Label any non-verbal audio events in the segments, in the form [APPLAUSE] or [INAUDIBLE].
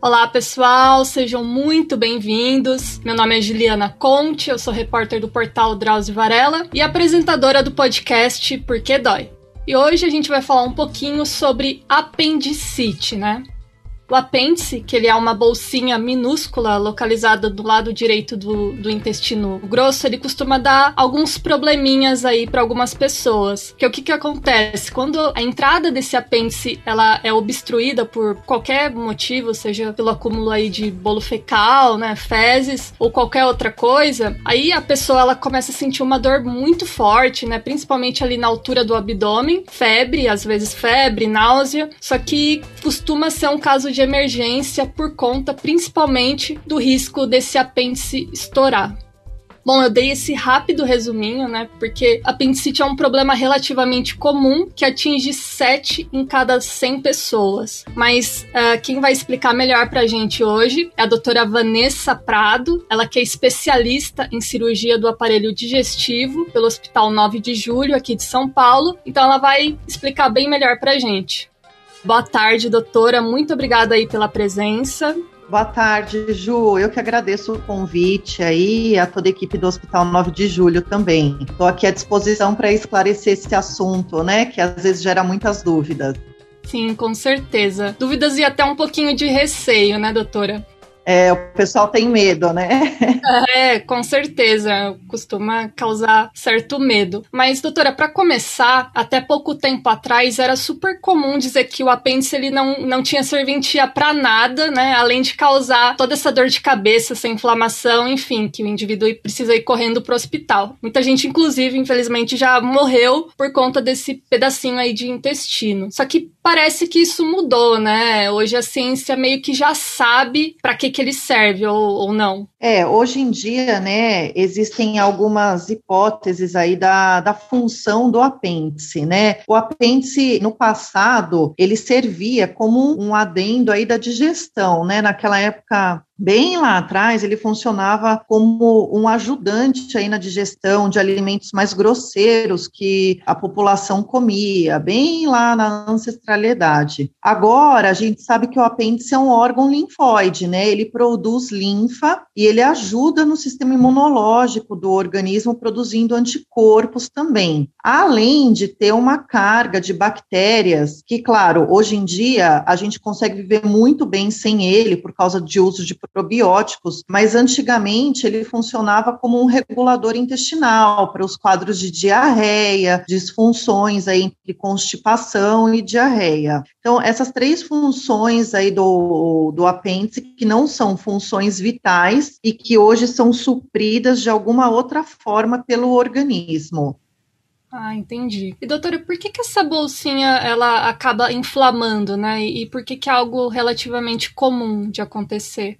Olá, pessoal, sejam muito bem-vindos. Meu nome é Juliana Conte, eu sou repórter do portal Drauzio Varela e apresentadora do podcast Por que Dói. E hoje a gente vai falar um pouquinho sobre apendicite, né? O apêndice, que ele é uma bolsinha minúscula localizada do lado direito do, do intestino grosso, ele costuma dar alguns probleminhas aí para algumas pessoas. Que o que que acontece? Quando a entrada desse apêndice ela é obstruída por qualquer motivo, seja pelo acúmulo aí de bolo fecal, né, fezes ou qualquer outra coisa, aí a pessoa ela começa a sentir uma dor muito forte, né, principalmente ali na altura do abdômen, febre, às vezes febre, náusea, só que costuma ser um caso de de emergência por conta principalmente do risco desse apêndice estourar. Bom, eu dei esse rápido resuminho, né? Porque apendicite é um problema relativamente comum que atinge 7 em cada 100 pessoas. Mas uh, quem vai explicar melhor pra gente hoje é a doutora Vanessa Prado, ela que é especialista em cirurgia do aparelho digestivo pelo Hospital 9 de Julho, aqui de São Paulo. Então ela vai explicar bem melhor pra gente. Boa tarde, doutora. Muito obrigada aí pela presença. Boa tarde, Ju. Eu que agradeço o convite aí a toda a equipe do Hospital 9 de Julho também. Estou aqui à disposição para esclarecer esse assunto, né, que às vezes gera muitas dúvidas. Sim, com certeza. Dúvidas e até um pouquinho de receio, né, doutora? É, o pessoal tem medo, né? [LAUGHS] É, com certeza. Costuma causar certo medo. Mas, doutora, para começar, até pouco tempo atrás era super comum dizer que o apêndice ele não, não tinha serventia para nada, né? Além de causar toda essa dor de cabeça, essa inflamação, enfim, que o indivíduo precisa ir correndo pro hospital. Muita gente, inclusive, infelizmente, já morreu por conta desse pedacinho aí de intestino. Só que parece que isso mudou, né? Hoje a ciência meio que já sabe para que que ele serve ou, ou não? É, hoje em dia, né, existem algumas hipóteses aí da, da função do apêndice, né? O apêndice, no passado, ele servia como um adendo aí da digestão, né? Naquela época bem lá atrás, ele funcionava como um ajudante aí na digestão de alimentos mais grosseiros que a população comia, bem lá na ancestralidade. Agora, a gente sabe que o apêndice é um órgão linfóide, né? Ele produz linfa e ele ajuda no sistema imunológico do organismo produzindo anticorpos também. Além de ter uma carga de bactérias, que, claro, hoje em dia a gente consegue viver muito bem sem ele por causa de uso de probióticos, mas antigamente ele funcionava como um regulador intestinal para os quadros de diarreia, disfunções aí entre constipação e diarreia. Então, essas três funções aí do, do apêndice, que não são funções vitais e que hoje são supridas de alguma outra forma pelo organismo. Ah, entendi. E doutora, por que, que essa bolsinha ela acaba inflamando, né? E por que, que é algo relativamente comum de acontecer?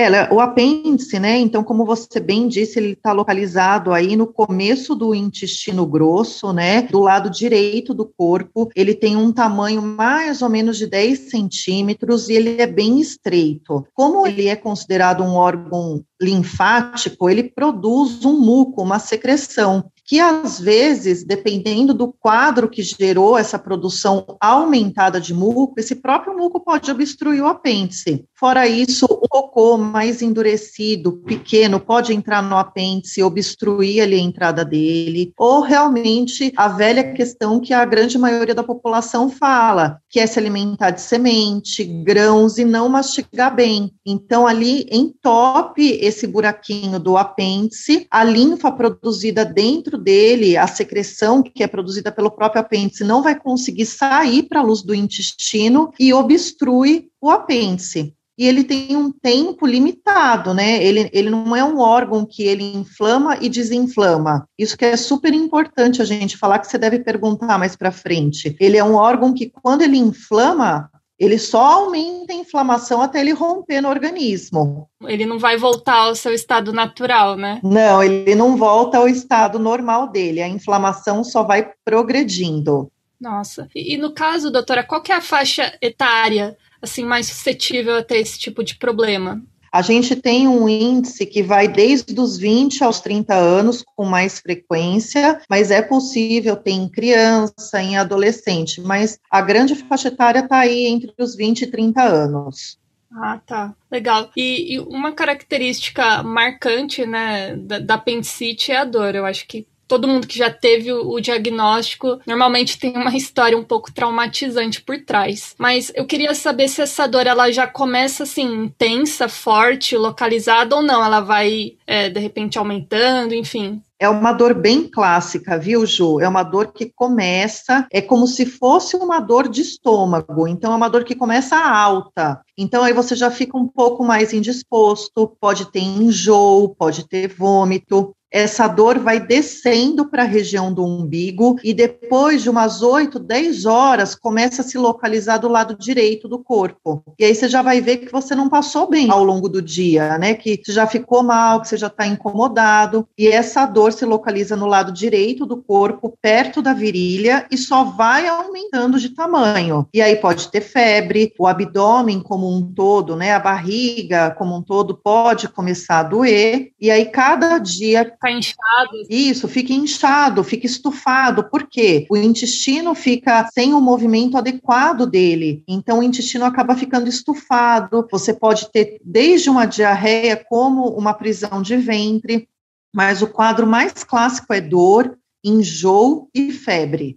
É, o apêndice, né? Então, como você bem disse, ele está localizado aí no começo do intestino grosso, né? Do lado direito do corpo. Ele tem um tamanho mais ou menos de 10 centímetros e ele é bem estreito. Como ele é considerado um órgão linfático, ele produz um muco, uma secreção que às vezes, dependendo do quadro que gerou essa produção aumentada de muco, esse próprio muco pode obstruir o apêndice. Fora isso, o cocô mais endurecido, pequeno, pode entrar no apêndice, obstruir ali a entrada dele, ou realmente a velha questão que a grande maioria da população fala, que é se alimentar de semente, grãos e não mastigar bem. Então, ali entope esse buraquinho do apêndice, a linfa produzida dentro dele, a secreção que é produzida pelo próprio apêndice não vai conseguir sair para a luz do intestino e obstrui o apêndice. E ele tem um tempo limitado, né? Ele, ele não é um órgão que ele inflama e desinflama. Isso que é super importante a gente falar, que você deve perguntar mais para frente. Ele é um órgão que, quando ele inflama, ele só aumenta a inflamação até ele romper no organismo. Ele não vai voltar ao seu estado natural, né? Não, ele não volta ao estado normal dele. A inflamação só vai progredindo. Nossa. E, e no caso, doutora, qual é a faixa etária assim mais suscetível a ter esse tipo de problema? A gente tem um índice que vai desde os 20 aos 30 anos com mais frequência, mas é possível ter em criança, em adolescente, mas a grande faixa etária está aí entre os 20 e 30 anos. Ah, tá. Legal. E, e, uma característica marcante, né, da, da apendicite é a dor. Eu acho que todo mundo que já teve o, diagnóstico normalmente tem uma história um pouco traumatizante por trás. Mas eu queria saber se essa dor ela já começa assim intensa, forte, localizada ou não. Ela vai é, de repente aumentando, enfim. É uma dor bem clássica, viu, Ju? É uma dor que começa, é como se fosse uma dor de estômago. Então, é uma dor que começa alta. Então, aí você já fica um pouco mais indisposto, pode ter enjoo, pode ter vômito essa dor vai descendo para a região do umbigo e depois de umas 8, 10 horas começa a se localizar do lado direito do corpo. E aí você já vai ver que você não passou bem ao longo do dia, né? Que você já ficou mal, que você já está incomodado. E essa dor se localiza no lado direito do corpo, perto da virilha, e só vai aumentando de tamanho. E aí pode ter febre, o abdômen como um todo, né? A barriga como um todo pode começar a doer. E aí cada dia Fica inchado. Isso, fica inchado, fica estufado. Por quê? O intestino fica sem o movimento adequado dele. Então, o intestino acaba ficando estufado. Você pode ter desde uma diarreia como uma prisão de ventre. Mas o quadro mais clássico é dor, enjoo e febre.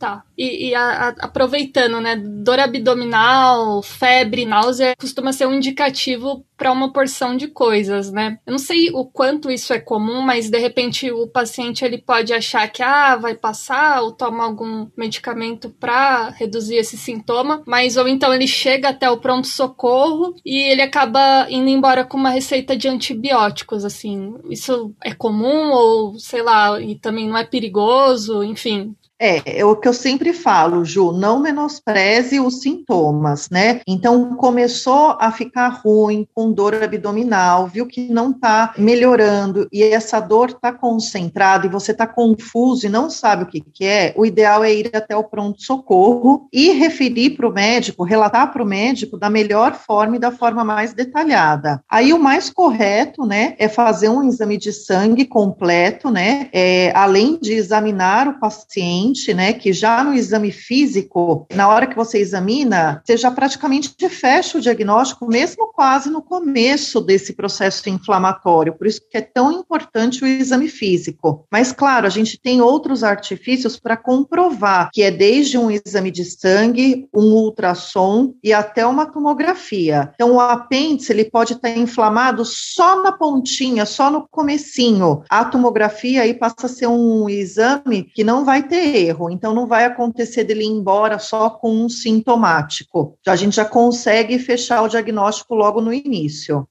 Tá. E, e a, a, aproveitando, né? Dor abdominal, febre, náusea costuma ser um indicativo para uma porção de coisas, né? Eu não sei o quanto isso é comum, mas de repente o paciente ele pode achar que ah, vai passar ou toma algum medicamento para reduzir esse sintoma, mas ou então ele chega até o pronto socorro e ele acaba indo embora com uma receita de antibióticos, assim. Isso é comum ou sei lá, e também não é perigoso, enfim. É, é o que eu sempre falo, Ju, não menospreze os sintomas, né? Então, começou a ficar ruim, com dor abdominal, viu que não está melhorando e essa dor está concentrada e você está confuso e não sabe o que, que é, o ideal é ir até o pronto-socorro e referir para o médico, relatar para o médico da melhor forma e da forma mais detalhada. Aí, o mais correto, né, é fazer um exame de sangue completo, né, é, além de examinar o paciente né, que já no exame físico, na hora que você examina, você já praticamente fecha o diagnóstico, mesmo quase no começo desse processo inflamatório. Por isso que é tão importante o exame físico. Mas, claro, a gente tem outros artifícios para comprovar, que é desde um exame de sangue, um ultrassom e até uma tomografia. Então, o apêndice, ele pode estar inflamado só na pontinha, só no comecinho. A tomografia aí passa a ser um exame que não vai ter erro, então não vai acontecer dele ir embora só com um sintomático. A gente já consegue fechar o diagnóstico logo no início.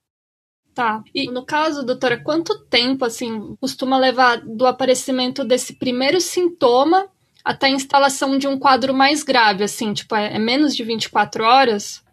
Tá. E no caso, doutora, quanto tempo assim costuma levar do aparecimento desse primeiro sintoma até a instalação de um quadro mais grave, assim, tipo, é, é menos de 24 horas?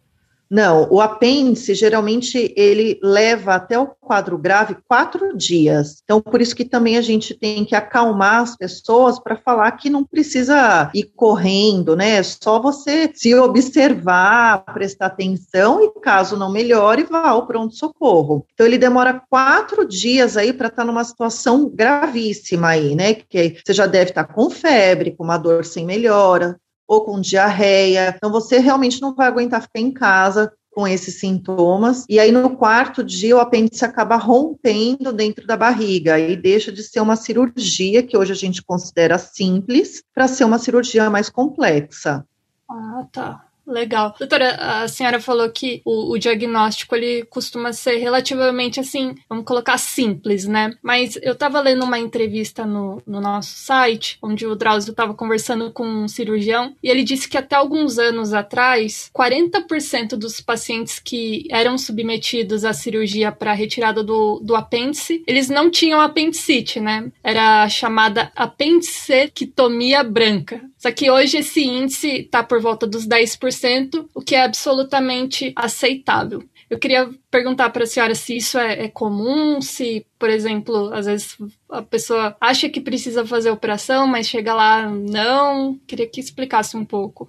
Não, o apêndice geralmente ele leva até o quadro grave quatro dias. Então, por isso que também a gente tem que acalmar as pessoas para falar que não precisa ir correndo, né? É só você se observar, prestar atenção e, caso não melhore, vá ao pronto-socorro. Então, ele demora quatro dias aí para estar tá numa situação gravíssima aí, né? Que você já deve estar tá com febre, com uma dor sem melhora, ou com diarreia. Então, você realmente não vai aguentar ficar em casa com esses sintomas. E aí, no quarto dia, o apêndice acaba rompendo dentro da barriga e deixa de ser uma cirurgia, que hoje a gente considera simples, para ser uma cirurgia mais complexa. Ah, tá. Legal. Doutora, a senhora falou que o, o, diagnóstico ele costuma ser relativamente assim, vamos colocar simples, né? Mas eu estava lendo uma entrevista no, no nosso site, onde o Drauzio estava conversando com um cirurgião, e ele disse que até alguns anos atrás, 40% dos pacientes que eram submetidos à cirurgia para retirada do, do apêndice, eles não tinham apendicite, né? Era a chamada apendicectomia branca. Só que hoje esse índice está por volta dos 10%, o que é absolutamente aceitável. Eu queria perguntar para a senhora se isso é, é, comum, se, por exemplo, às vezes a pessoa acha que precisa fazer operação, mas chega lá, não. Queria que explicasse um pouco.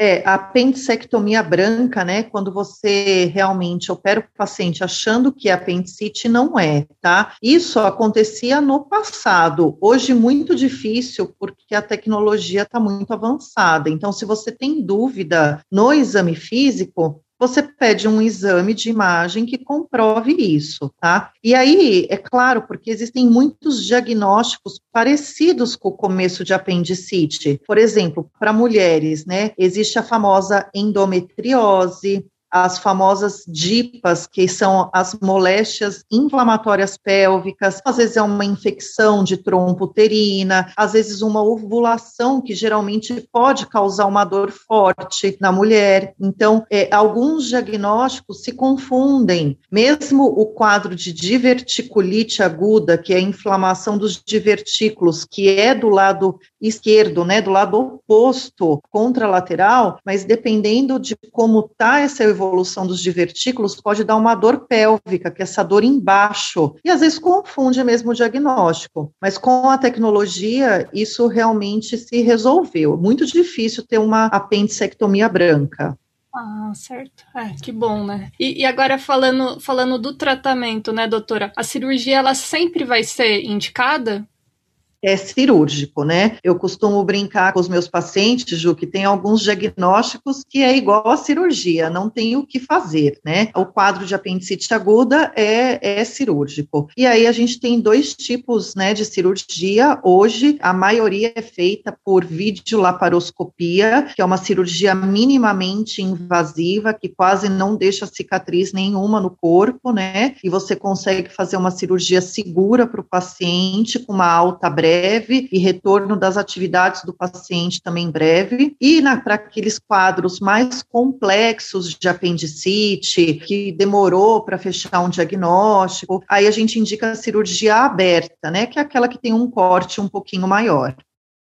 É, a apendicectomia branca, né, quando você realmente opera o paciente achando que é apendicite, não é, tá? Isso acontecia no passado, hoje muito difícil, porque a tecnologia está muito avançada. Então, se você tem dúvida no exame físico, você pede um exame de imagem que comprove isso, tá? E aí, é claro, porque existem muitos diagnósticos parecidos com o começo de apendicite. Por exemplo, para mulheres, né, existe a famosa endometriose, as famosas DIPAS, que são as moléstias inflamatórias pélvicas, às vezes é uma infecção de trompa uterina, às vezes uma ovulação que geralmente pode causar uma dor forte na mulher. Então, é, alguns diagnósticos se confundem. Mesmo o quadro de diverticulite aguda, que é a inflamação dos divertículos, que é do lado esquerdo, né, do lado oposto, contralateral, mas dependendo de como está essa evolução dos divertículos, pode dar uma dor pélvica, que é essa dor embaixo, e às vezes confunde mesmo o diagnóstico. Mas com a tecnologia, isso realmente se resolveu. Muito difícil ter uma apendicectomia branca. Ah, certo. É, que bom, né? E, e, agora falando, falando do tratamento, né, doutora? A cirurgia, ela sempre vai ser indicada? É cirúrgico, né? Eu costumo brincar com os meus pacientes, Ju, que tem alguns diagnósticos que é igual a cirurgia, não tem o que fazer, né? O quadro de apendicite aguda é, é cirúrgico. E aí a gente tem dois tipos, né, de cirurgia. Hoje, a maioria é feita por videolaparoscopia, que é uma cirurgia minimamente invasiva, que quase não deixa cicatriz nenhuma no corpo, né? E você consegue fazer uma cirurgia segura para o paciente, com uma alta breve breve e retorno das atividades do paciente também breve. E para aqueles quadros mais complexos de apendicite, que demorou para fechar um diagnóstico, aí a gente indica a cirurgia aberta, né, que é aquela que tem um corte um pouquinho maior.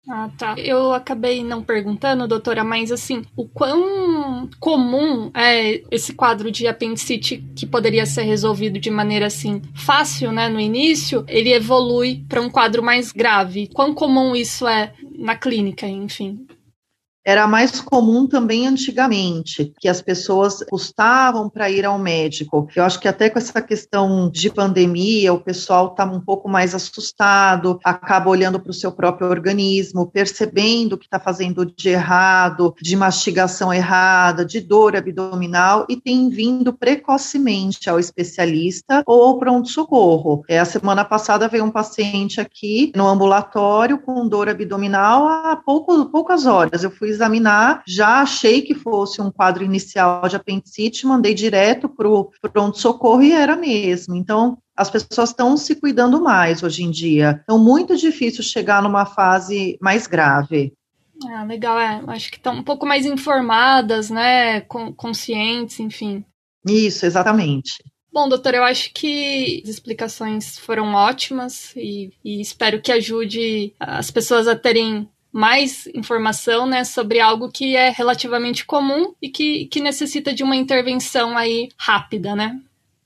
Ah, tá. Eu acabei não perguntando, doutora, mas assim, o quão comum é esse quadro de apendicite que poderia ser resolvido de maneira assim fácil, né, no início, ele evolui para um quadro mais grave. Quão comum isso é na clínica, enfim? Era mais comum também antigamente, que as pessoas custavam para ir ao médico. Eu acho que até com essa questão de pandemia, o pessoal está um pouco mais assustado, acaba olhando para o seu próprio organismo, percebendo o que está fazendo de errado, de mastigação errada, de dor abdominal e tem vindo precocemente ao especialista ou ao pronto-socorro. É, a semana passada veio um paciente aqui no ambulatório com dor abdominal há pouco, poucas horas. Eu fui examinar, já achei que fosse um quadro inicial de apendicite, mandei direto para o pronto-socorro e era mesmo. Então, as pessoas estão se cuidando mais hoje em dia. Então, muito difícil chegar numa fase mais grave. Ah, legal, é. Acho que estão um pouco mais informadas, né? Conscientes, enfim. Isso, exatamente. Bom, doutor, eu acho que as explicações foram ótimas e, e espero que ajude as pessoas a terem mais informação né, sobre algo que é relativamente comum e que, que necessita de uma intervenção aí rápida, né?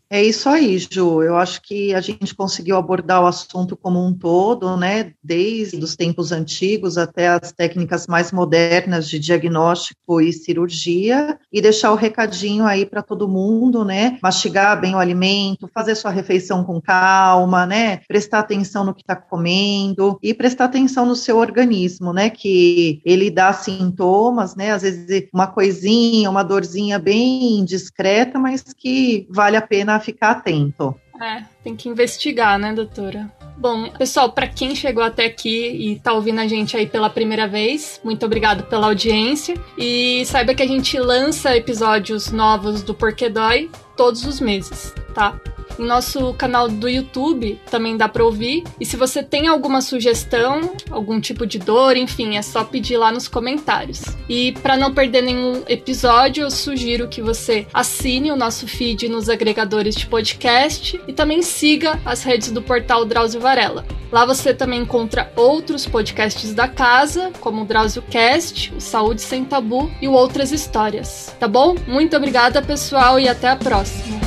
É isso aí, Ju. Eu acho que a gente conseguiu abordar o assunto como um todo, né? Desde os tempos antigos até as técnicas mais modernas de diagnóstico e cirurgia, e deixar o recadinho aí para todo mundo, né? Mastigar bem o alimento, fazer sua refeição com calma, né? Prestar atenção no que está comendo e prestar atenção no seu organismo, né? Que ele dá sintomas, né? Às vezes uma coisinha, uma dorzinha bem discreta, mas que vale a pena ficar atento. É, tem que investigar, né, doutora? Bom, pessoal, para quem chegou até aqui e tá ouvindo a gente aí pela primeira vez, muito obrigado pela audiência e saiba que a gente lança episódios novos do Porquê Dói todos os meses, tá? Em nosso canal do YouTube também dá para ouvir. E se você tem alguma sugestão, algum tipo de dor, enfim, é só pedir lá nos comentários. E para não perder nenhum episódio, eu sugiro que você assine o nosso feed nos agregadores de podcast e também siga as redes do portal Drauzio Varela. Lá você também encontra outros podcasts da casa, como o Drauzio Cast, o Saúde Sem Tabu e o Outras Histórias. Tá bom? Muito obrigada, pessoal, e até a próxima.